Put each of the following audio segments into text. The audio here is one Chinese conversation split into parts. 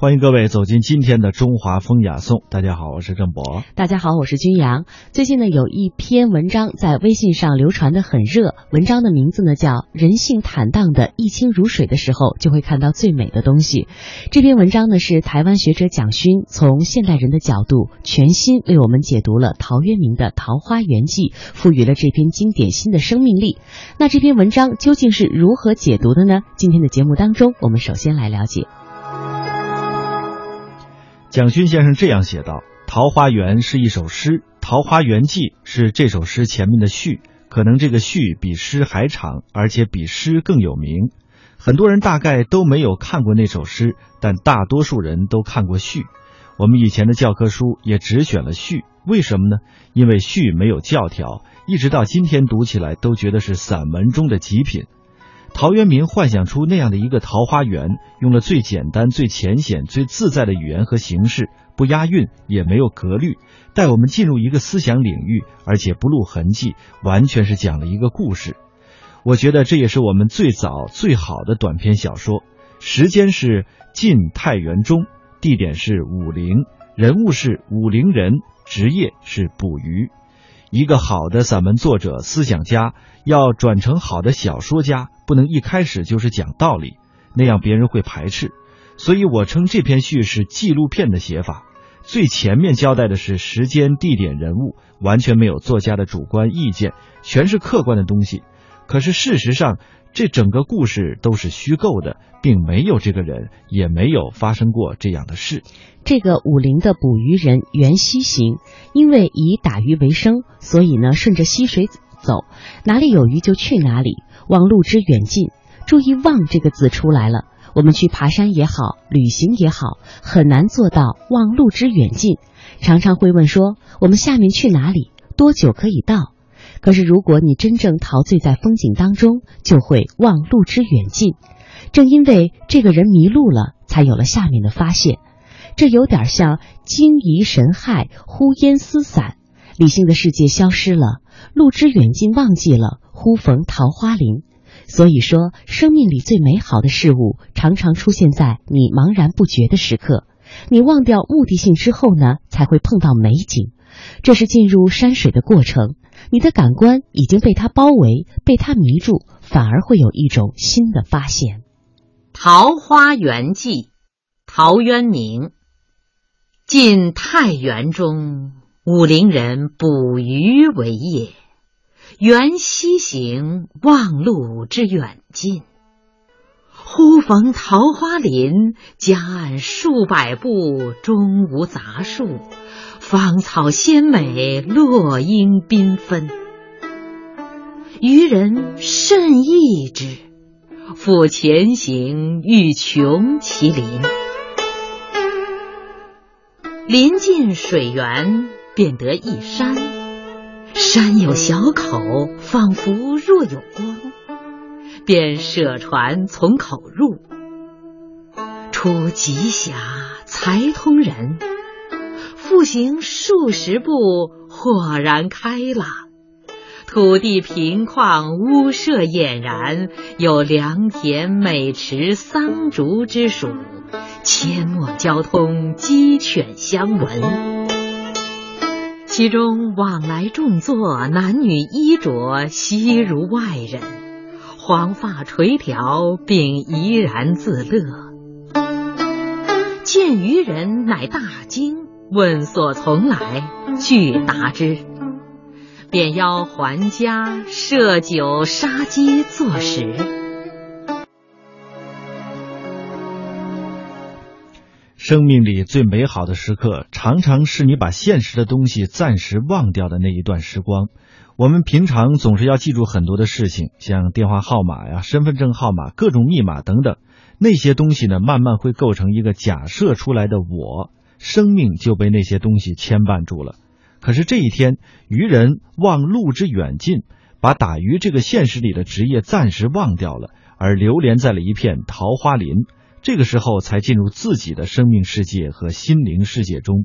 欢迎各位走进今天的中华风雅颂。大家好，我是郑博。大家好，我是君阳。最近呢，有一篇文章在微信上流传的很热，文章的名字呢叫《人性坦荡的一清如水的时候就会看到最美的东西》。这篇文章呢是台湾学者蒋勋从现代人的角度全新为我们解读了陶渊明的《桃花源记》，赋予了这篇经典新的生命力。那这篇文章究竟是如何解读的呢？今天的节目当中，我们首先来了解。蒋勋先生这样写道：“《桃花源》是一首诗，《桃花源记》是这首诗前面的序，可能这个序比诗还长，而且比诗更有名。很多人大概都没有看过那首诗，但大多数人都看过序。我们以前的教科书也只选了序，为什么呢？因为序没有教条，一直到今天读起来都觉得是散文中的极品。”陶渊明幻想出那样的一个桃花源，用了最简单、最浅显、最自在的语言和形式，不押韵，也没有格律，带我们进入一个思想领域，而且不露痕迹，完全是讲了一个故事。我觉得这也是我们最早最好的短篇小说。时间是晋太元中，地点是武陵，人物是武陵人，职业是捕鱼。一个好的散文作者、思想家要转成好的小说家，不能一开始就是讲道理，那样别人会排斥。所以我称这篇序是纪录片的写法，最前面交代的是时间、地点、人物，完全没有作家的主观意见，全是客观的东西。可是事实上，这整个故事都是虚构的，并没有这个人，也没有发生过这样的事。这个武陵的捕鱼人袁西行，因为以打鱼为生，所以呢顺着溪水走，哪里有鱼就去哪里，望路之远近。注意“望”这个字出来了。我们去爬山也好，旅行也好，很难做到望路之远近。常常会问说，我们下面去哪里？多久可以到？可是如果你真正陶醉在风景当中，就会望路之远近。正因为这个人迷路了，才有了下面的发现。这有点像惊疑神骇，忽烟思散，理性的世界消失了，路之远近忘记了，忽逢桃花林。所以说，生命里最美好的事物，常常出现在你茫然不觉的时刻。你忘掉目的性之后呢，才会碰到美景。这是进入山水的过程，你的感官已经被它包围，被它迷住，反而会有一种新的发现。《桃花源记》，陶渊明。晋太元中，武陵人捕鱼为业。缘溪行，忘路之远近。忽逢桃花林，夹岸数百步，中无杂树，芳草鲜美，落英缤纷。渔人甚异之，复前行，欲穷其林。临近水源，便得一山，山有小口，仿佛若有光，便舍船从口入。出极狭，才通人，复行数十步，豁然开朗。土地平旷，屋舍俨然，有良田、美池、桑竹之属，阡陌交通，鸡犬相闻。其中往来种作，男女衣着，悉如外人，黄发垂髫，并怡然自乐。见渔人，乃大惊，问所从来，具答之。便邀还家，设酒杀鸡作食。生命里最美好的时刻，常常是你把现实的东西暂时忘掉的那一段时光。我们平常总是要记住很多的事情，像电话号码呀、身份证号码、各种密码等等，那些东西呢，慢慢会构成一个假设出来的我，生命就被那些东西牵绊住了。可是这一天，渔人望路之远近，把打鱼这个现实里的职业暂时忘掉了，而流连在了一片桃花林。这个时候，才进入自己的生命世界和心灵世界中。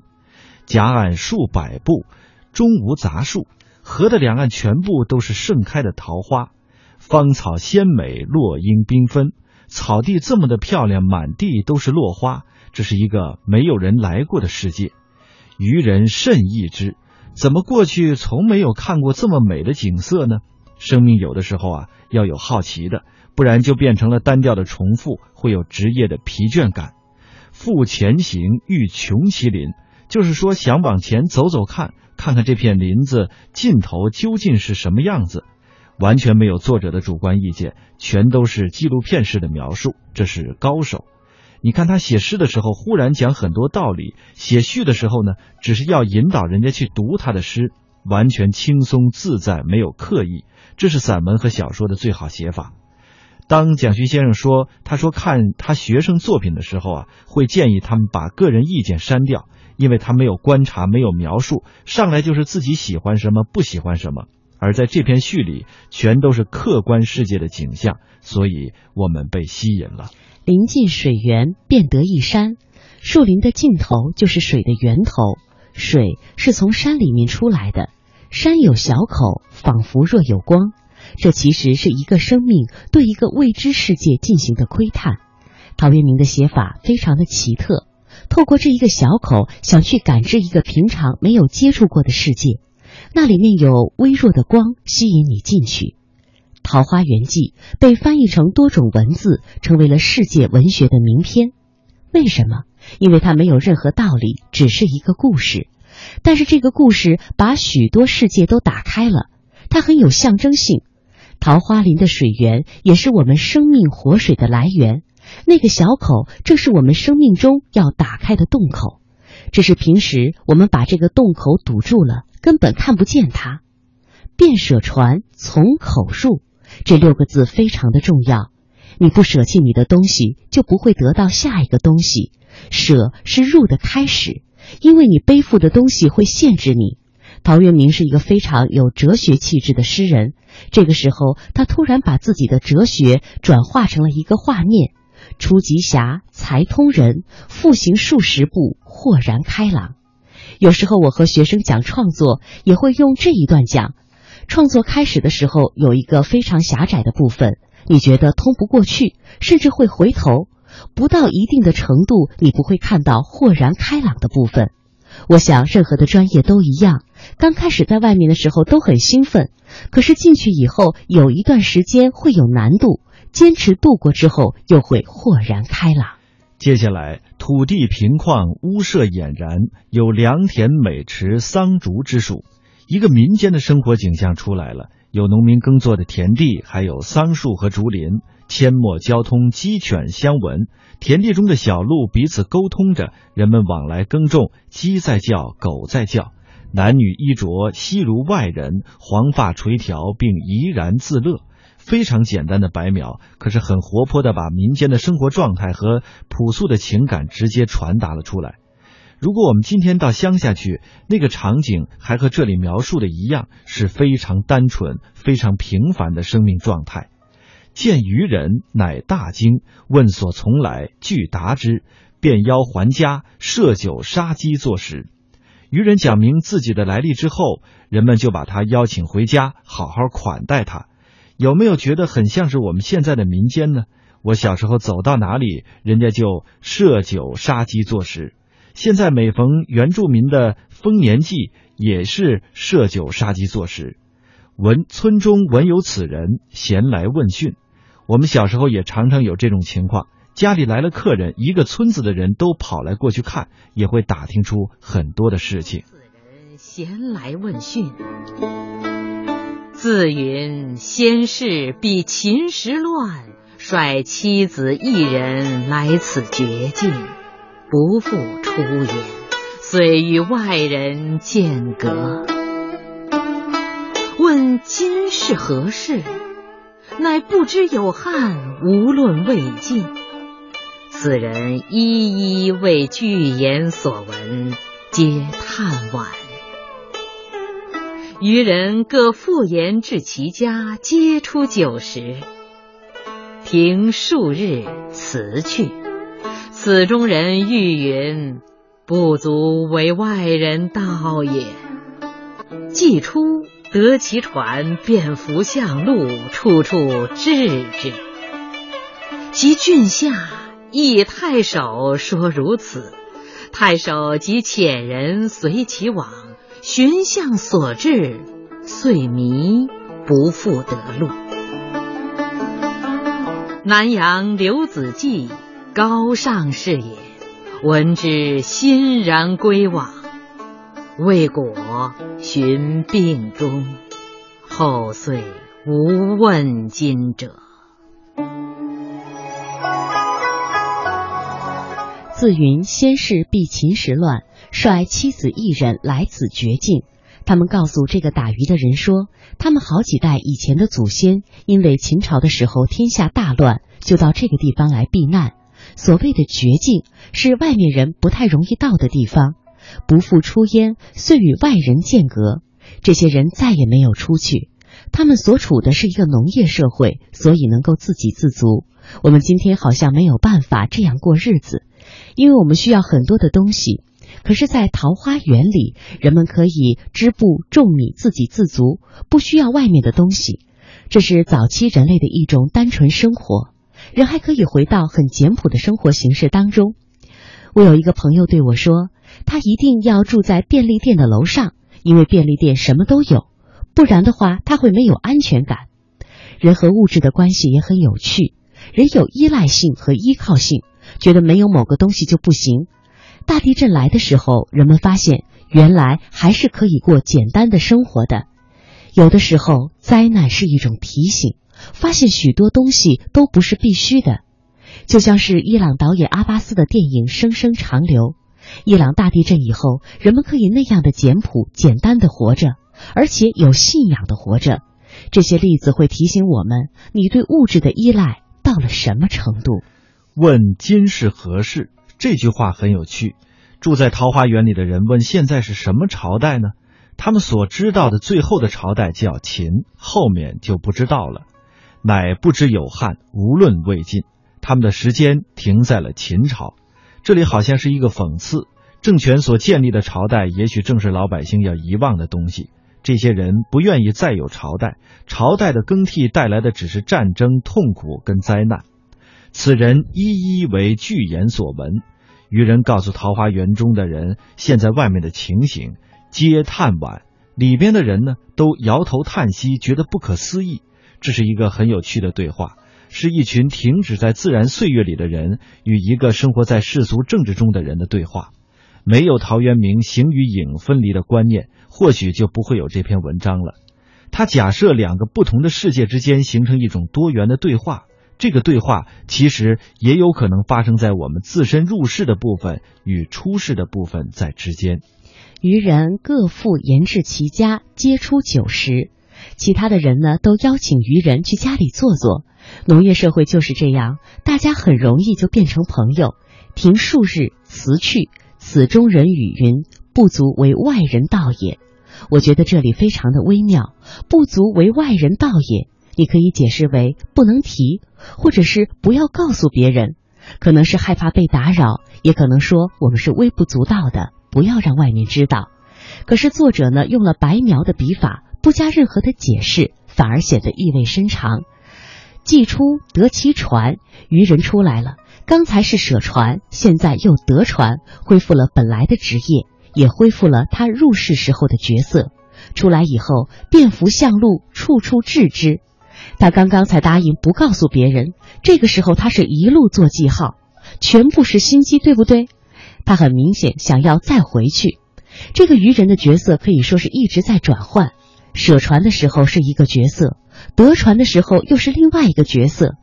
夹岸数百步，中无杂树，河的两岸全部都是盛开的桃花，芳草鲜美，落英缤纷。草地这么的漂亮，满地都是落花，这是一个没有人来过的世界。愚人甚异之，怎么过去从没有看过这么美的景色呢？生命有的时候啊，要有好奇的，不然就变成了单调的重复，会有职业的疲倦感。复前行，欲穷其林，就是说想往前走走看，看看这片林子尽头究竟是什么样子。完全没有作者的主观意见，全都是纪录片式的描述，这是高手。你看他写诗的时候，忽然讲很多道理；写序的时候呢，只是要引导人家去读他的诗，完全轻松自在，没有刻意。这是散文和小说的最好写法。当蒋勋先生说，他说看他学生作品的时候啊，会建议他们把个人意见删掉，因为他没有观察，没有描述，上来就是自己喜欢什么，不喜欢什么。而在这篇序里，全都是客观世界的景象，所以我们被吸引了。临近水源，便得一山。树林的尽头就是水的源头，水是从山里面出来的。山有小口，仿佛若有光。这其实是一个生命对一个未知世界进行的窥探。陶渊明的写法非常的奇特，透过这一个小口，想去感知一个平常没有接触过的世界。那里面有微弱的光吸引你进去，《桃花源记》被翻译成多种文字，成为了世界文学的名篇。为什么？因为它没有任何道理，只是一个故事。但是这个故事把许多世界都打开了，它很有象征性。桃花林的水源也是我们生命活水的来源，那个小口正是我们生命中要打开的洞口。只是平时我们把这个洞口堵住了。根本看不见它。便舍船从口入，这六个字非常的重要。你不舍弃你的东西，就不会得到下一个东西。舍是入的开始，因为你背负的东西会限制你。陶渊明是一个非常有哲学气质的诗人。这个时候，他突然把自己的哲学转化成了一个画面：出极狭，才通人；复行数十步，豁然开朗。有时候我和学生讲创作，也会用这一段讲。创作开始的时候有一个非常狭窄的部分，你觉得通不过去，甚至会回头。不到一定的程度，你不会看到豁然开朗的部分。我想任何的专业都一样，刚开始在外面的时候都很兴奋，可是进去以后有一段时间会有难度，坚持度过之后又会豁然开朗。接下来，土地平旷，屋舍俨然，有良田美池桑竹之属，一个民间的生活景象出来了。有农民耕作的田地，还有桑树和竹林，阡陌交通，鸡犬相闻。田地中的小路彼此沟通着，人们往来耕种，鸡在叫，狗在叫，男女衣着悉如外人，黄发垂髫，并怡然自乐。非常简单的白描，可是很活泼的把民间的生活状态和朴素的情感直接传达了出来。如果我们今天到乡下去，那个场景还和这里描述的一样，是非常单纯、非常平凡的生命状态。见渔人，乃大惊，问所从来，具答之，便邀还家，设酒杀鸡作食。渔人讲明自己的来历之后，人们就把他邀请回家，好好款待他。有没有觉得很像是我们现在的民间呢？我小时候走到哪里，人家就设酒杀鸡作食。现在每逢原住民的丰年祭，也是设酒杀鸡作食。闻村中闻有此人，闲来问讯。我们小时候也常常有这种情况，家里来了客人，一个村子的人都跑来过去看，也会打听出很多的事情。此人闲来问讯。自云先世比秦时乱，率妻子一人来此绝境，不复出言，遂与外人间隔。问今是何世，乃不知有汉，无论魏晋。此人一一为具言所闻，皆叹惋。渔人各复言至其家，皆出酒食。停数日，辞去。此中人欲云：“不足为外人道也。”既出，得其船，便扶向路，处处治之。及郡下，诣太守说如此，太守即遣人随其往，寻向所至，遂迷，不复得路。南阳刘子骥，高尚士也，闻之欣然归往，未果，寻病终，后遂无问津者。自云先是避秦时乱，率妻子一人来此绝境。他们告诉这个打鱼的人说，他们好几代以前的祖先，因为秦朝的时候天下大乱，就到这个地方来避难。所谓的绝境，是外面人不太容易到的地方。不复出焉，遂与外人间隔。这些人再也没有出去。他们所处的是一个农业社会，所以能够自给自足。我们今天好像没有办法这样过日子。因为我们需要很多的东西，可是，在桃花源里，人们可以织布、种米，自给自足，不需要外面的东西。这是早期人类的一种单纯生活，人还可以回到很简朴的生活形式当中。我有一个朋友对我说，他一定要住在便利店的楼上，因为便利店什么都有，不然的话他会没有安全感。人和物质的关系也很有趣，人有依赖性和依靠性。觉得没有某个东西就不行。大地震来的时候，人们发现原来还是可以过简单的生活的。有的时候，灾难是一种提醒，发现许多东西都不是必须的。就像是伊朗导演阿巴斯的电影《声声长流》，伊朗大地震以后，人们可以那样的简朴、简单的活着，而且有信仰的活着。这些例子会提醒我们，你对物质的依赖到了什么程度。问今是何世？这句话很有趣。住在桃花源里的人问现在是什么朝代呢？他们所知道的最后的朝代叫秦，后面就不知道了。乃不知有汉，无论魏晋，他们的时间停在了秦朝。这里好像是一个讽刺：政权所建立的朝代，也许正是老百姓要遗忘的东西。这些人不愿意再有朝代，朝代的更替带来的只是战争、痛苦跟灾难。此人一一为具言所闻，渔人告诉桃花源中的人，现在外面的情形，皆叹惋。里边的人呢，都摇头叹息，觉得不可思议。这是一个很有趣的对话，是一群停止在自然岁月里的人与一个生活在世俗政治中的人的对话。没有陶渊明形与影分离的观念，或许就不会有这篇文章了。他假设两个不同的世界之间形成一种多元的对话。这个对话其实也有可能发生在我们自身入世的部分与出世的部分在之间。渔人各复言至其家，皆出酒食。其他的人呢，都邀请渔人去家里坐坐。农业社会就是这样，大家很容易就变成朋友。停数日，辞去。此中人语云：“不足为外人道也。”我觉得这里非常的微妙，“不足为外人道也”。你可以解释为不能提，或者是不要告诉别人，可能是害怕被打扰，也可能说我们是微不足道的，不要让外面知道。可是作者呢，用了白描的笔法，不加任何的解释，反而显得意味深长。既出得其船，渔人出来了，刚才是舍船，现在又得船，恢复了本来的职业，也恢复了他入世时候的角色。出来以后，便服向路，处处置之。他刚刚才答应不告诉别人，这个时候他是一路做记号，全部是心机，对不对？他很明显想要再回去。这个渔人的角色可以说是一直在转换，舍船的时候是一个角色，得船的时候又是另外一个角色。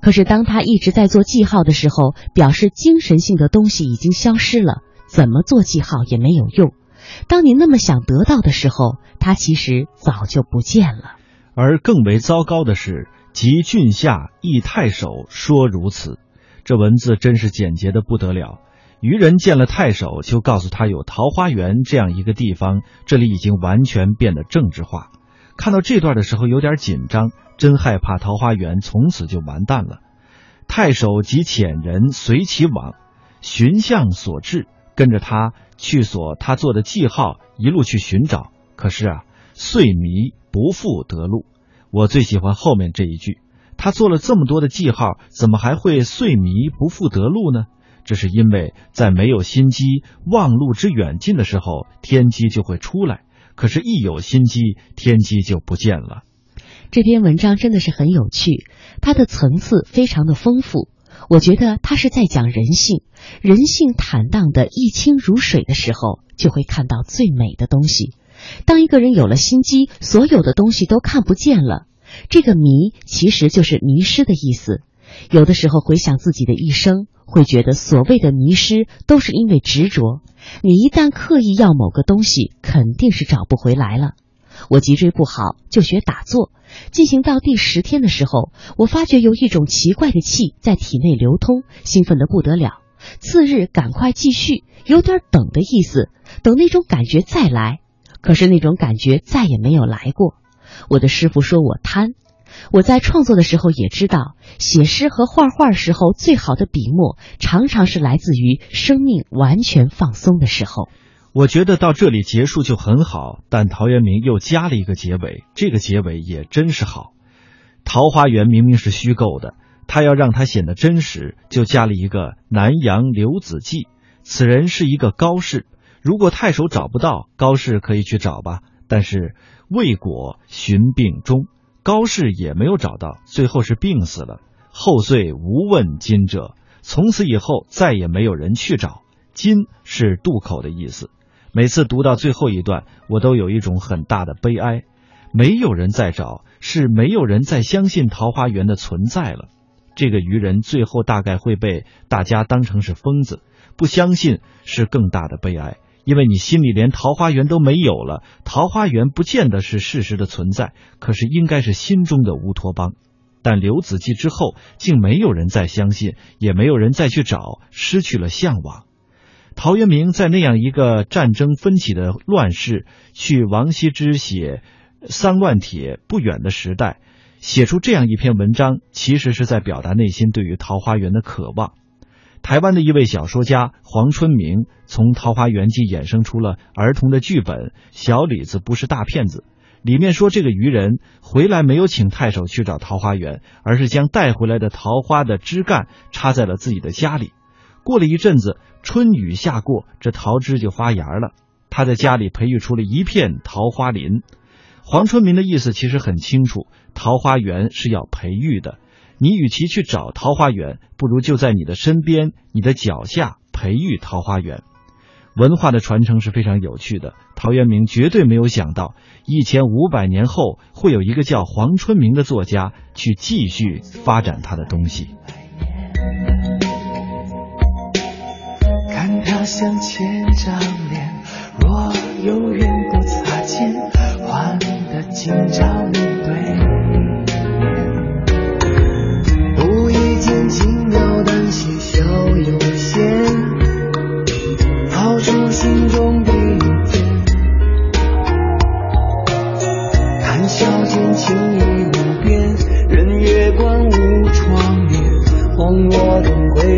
可是当他一直在做记号的时候，表示精神性的东西已经消失了，怎么做记号也没有用。当你那么想得到的时候，他其实早就不见了。而更为糟糕的是，及郡下诣太守说如此，这文字真是简洁的不得了。渔人见了太守，就告诉他有桃花源这样一个地方，这里已经完全变得政治化。看到这段的时候，有点紧张，真害怕桃花源从此就完蛋了。太守即遣人随其往，寻向所至，跟着他去所他做的记号，一路去寻找。可是啊，遂迷。不复得路，我最喜欢后面这一句。他做了这么多的记号，怎么还会遂迷不复得路呢？这是因为在没有心机、望路之远近的时候，天机就会出来；可是，一有心机，天机就不见了。这篇文章真的是很有趣，它的层次非常的丰富。我觉得他是在讲人性，人性坦荡的一清如水的时候，就会看到最美的东西。当一个人有了心机，所有的东西都看不见了。这个迷其实就是迷失的意思。有的时候回想自己的一生，会觉得所谓的迷失都是因为执着。你一旦刻意要某个东西，肯定是找不回来了。我脊椎不好，就学打坐。进行到第十天的时候，我发觉有一种奇怪的气在体内流通，兴奋的不得了。次日赶快继续，有点等的意思，等那种感觉再来。可是那种感觉再也没有来过。我的师傅说我贪。我在创作的时候也知道，写诗和画画时候最好的笔墨，常常是来自于生命完全放松的时候。我觉得到这里结束就很好，但陶渊明又加了一个结尾，这个结尾也真是好。桃花源明明是虚构的，他要让它显得真实，就加了一个南阳刘子骥。此人是一个高士，如果太守找不到高士，可以去找吧。但是未果寻病终，高适也没有找到，最后是病死了。后遂无问津者，从此以后再也没有人去找。津是渡口的意思。每次读到最后一段，我都有一种很大的悲哀。没有人再找，是没有人再相信桃花源的存在了。这个愚人最后大概会被大家当成是疯子，不相信是更大的悲哀，因为你心里连桃花源都没有了。桃花源不见得是事实的存在，可是应该是心中的乌托邦。但刘子骥之后，竟没有人再相信，也没有人再去找，失去了向往。陶渊明在那样一个战争纷起的乱世，去王羲之写《三乱帖》不远的时代，写出这样一篇文章，其实是在表达内心对于桃花源的渴望。台湾的一位小说家黄春明从《桃花源记》衍生出了儿童的剧本《小李子不是大骗子》，里面说这个渔人回来没有请太守去找桃花源，而是将带回来的桃花的枝干插在了自己的家里。过了一阵子，春雨下过，这桃枝就发芽了。他在家里培育出了一片桃花林。黄春明的意思其实很清楚：桃花源是要培育的。你与其去找桃花源，不如就在你的身边、你的脚下培育桃花源。文化的传承是非常有趣的。陶渊明绝对没有想到，一千五百年后会有一个叫黄春明的作家去继续发展他的东西。看他像前张脸，若有缘不擦肩，换得今朝面对心中的一片。谈笑间情意无边，任月光无窗帘，望我等归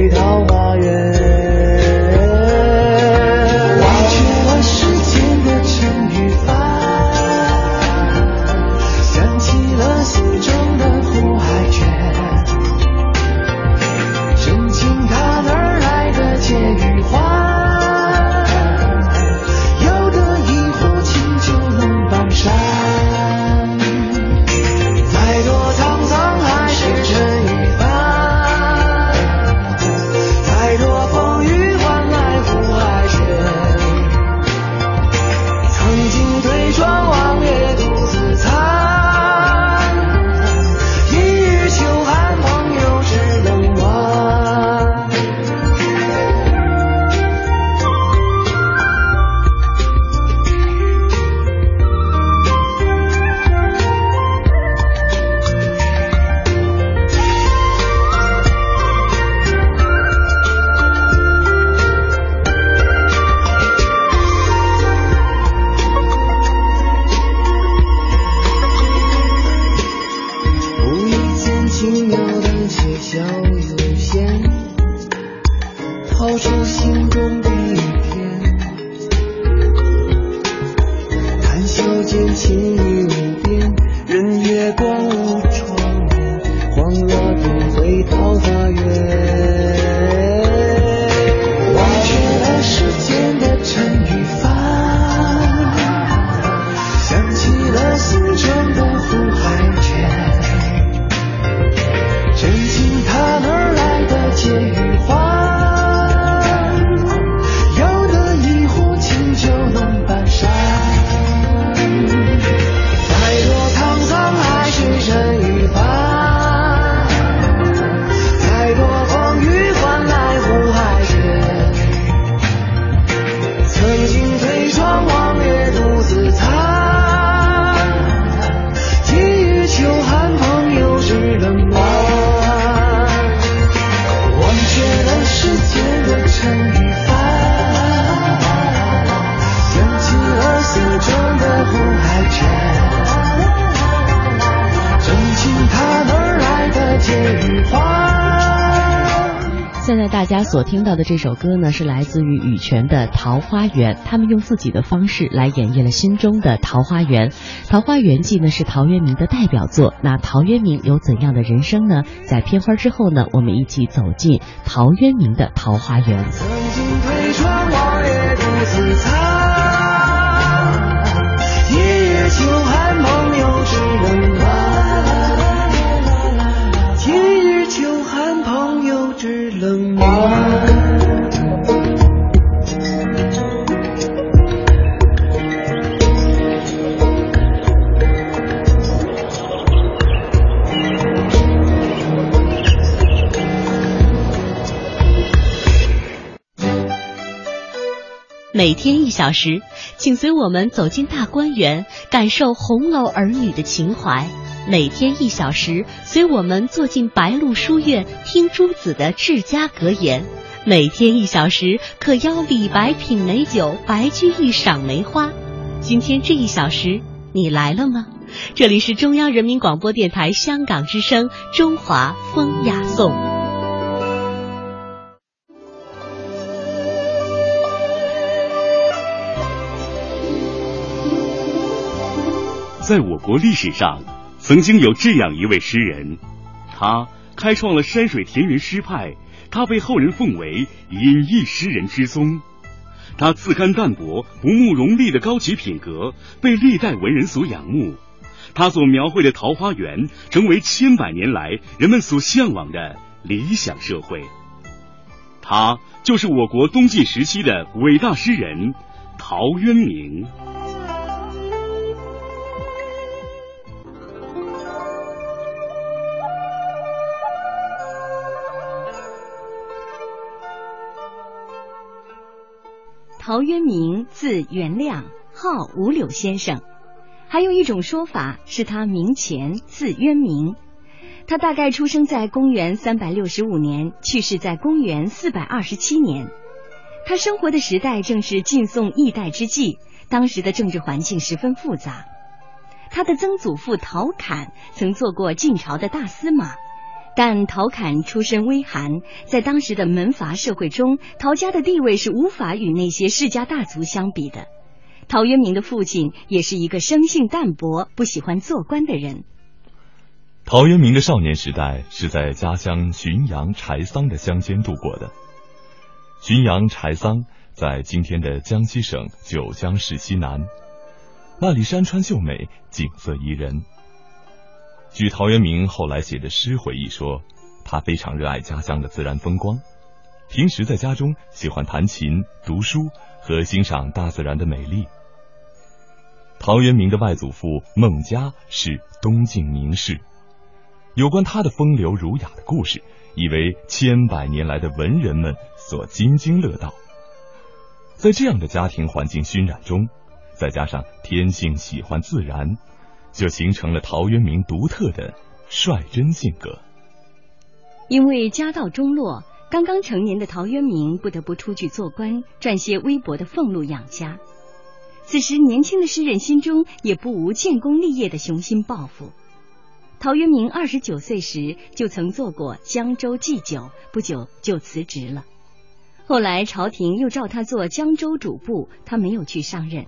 所听到的这首歌呢，是来自于羽泉的《桃花源》，他们用自己的方式来演绎了心中的桃花源。《桃花源记》呢是陶渊明的代表作。那陶渊明有怎样的人生呢？在片花之后呢，我们一起走进陶渊明的桃花源。曾经推窗望月独自藏，夜夜秋寒朋友只冷每天一小时，请随我们走进大观园，感受红楼儿女的情怀。每天一小时，随我们坐进白鹿书院，听诸子的治家格言。每天一小时，可邀李白品美酒，白居易赏梅花。今天这一小时，你来了吗？这里是中央人民广播电台香港之声《中华风雅颂》。在我国历史上，曾经有这样一位诗人，他开创了山水田园诗派，他被后人奉为隐逸诗人之宗。他自甘淡泊、不慕荣利的高级品格，被历代文人所仰慕。他所描绘的桃花源，成为千百年来人们所向往的理想社会。他就是我国东晋时期的伟大诗人陶渊明。陶渊明字元亮，号五柳先生。还有一种说法是他名前字渊明。他大概出生在公元三百六十五年，去世在公元四百二十七年。他生活的时代正是晋宋易代之际，当时的政治环境十分复杂。他的曾祖父陶侃曾做过晋朝的大司马。但陶侃出身微寒，在当时的门阀社会中，陶家的地位是无法与那些世家大族相比的。陶渊明的父亲也是一个生性淡泊、不喜欢做官的人。陶渊明的少年时代是在家乡浔阳柴桑的乡间度过的。浔阳柴桑在今天的江西省九江市西南，那里山川秀美，景色宜人。据陶渊明后来写的诗回忆说，他非常热爱家乡的自然风光，平时在家中喜欢弹琴、读书和欣赏大自然的美丽。陶渊明的外祖父孟嘉是东晋名士，有关他的风流儒雅的故事，已为千百年来的文人们所津津乐道。在这样的家庭环境熏染中，再加上天性喜欢自然。就形成了陶渊明独特的率真性格。因为家道中落，刚刚成年的陶渊明不得不出去做官，赚些微薄的俸禄养家。此时，年轻的诗人心中也不无建功立业的雄心抱负。陶渊明二十九岁时就曾做过江州祭酒，不久就辞职了。后来朝廷又召他做江州主簿，他没有去上任。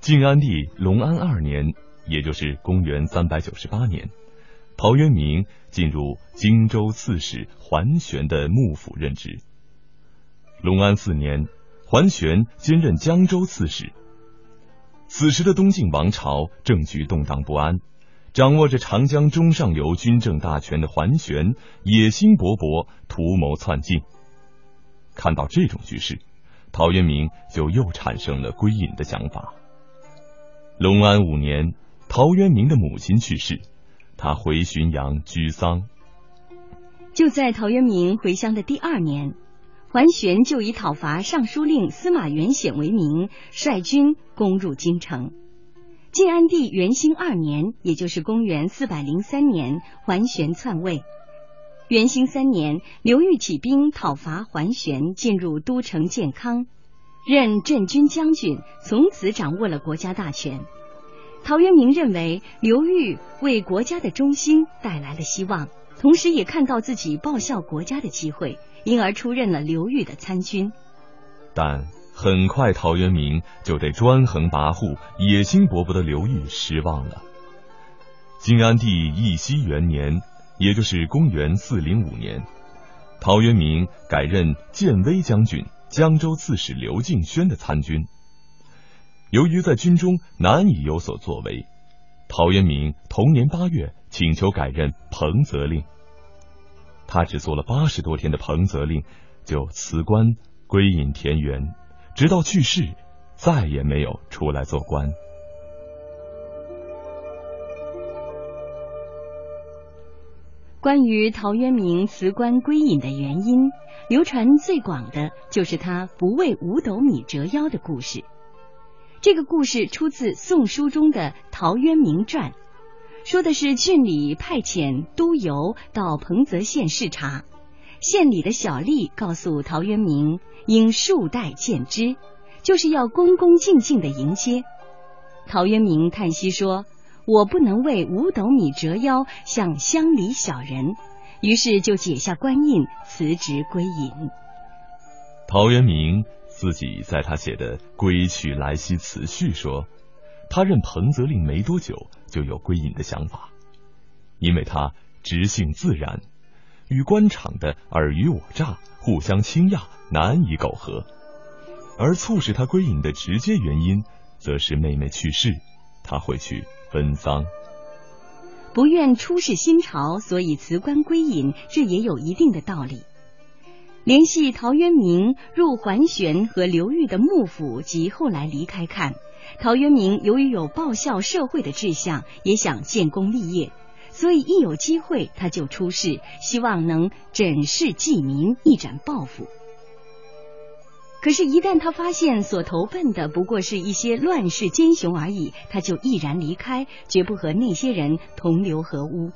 晋安帝隆安二年。也就是公元三百九十八年，陶渊明进入荆州刺史桓玄的幕府任职。隆安四年，桓玄兼任江州刺史。此时的东晋王朝政局动荡不安，掌握着长江中上游军政大权的桓玄野心勃勃，图谋篡晋。看到这种局势，陶渊明就又产生了归隐的想法。隆安五年。陶渊明的母亲去世，他回浔阳居丧。就在陶渊明回乡的第二年，桓玄就以讨伐尚书令司马元显为名，率军攻入京城。晋安帝元兴二年，也就是公元四百零三年，桓玄篡位。元兴三年，刘裕起兵讨伐桓玄，进入都城建康，任镇军将军，从此掌握了国家大权。陶渊明认为刘裕为国家的中心带来了希望，同时也看到自己报效国家的机会，因而出任了刘裕的参军。但很快，陶渊明就对专横跋扈、野心勃勃的刘裕失望了。晋安帝义熙元年，也就是公元四零五年，陶渊明改任建威将军、江州刺史刘敬轩的参军。由于在军中难以有所作为，陶渊明同年八月请求改任彭泽令。他只做了八十多天的彭泽令，就辞官归隐田园，直到去世，再也没有出来做官。关于陶渊明辞官归隐的原因，流传最广的就是他不为五斗米折腰的故事。这个故事出自《宋书》中的《陶渊明传》，说的是郡里派遣督邮到彭泽县视察，县里的小吏告诉陶渊明应束带见之，就是要恭恭敬敬的迎接。陶渊明叹息说。我不能为五斗米折腰向乡里小人，于是就解下官印辞职归隐。陶渊明自己在他写的《归去来兮辞序》说，他任彭泽令没多久就有归隐的想法，因为他直性自然，与官场的尔虞我诈、互相倾轧难以苟合，而促使他归隐的直接原因，则是妹妹去世，他会去。奔丧，不愿出仕新朝，所以辞官归隐，这也有一定的道理。联系陶渊明入桓玄和刘裕的幕府及后来离开看，陶渊明由于有报效社会的志向，也想建功立业，所以一有机会他就出仕，希望能枕世济民，一展抱负。可是，一旦他发现所投奔的不过是一些乱世奸雄而已，他就毅然离开，绝不和那些人同流合污。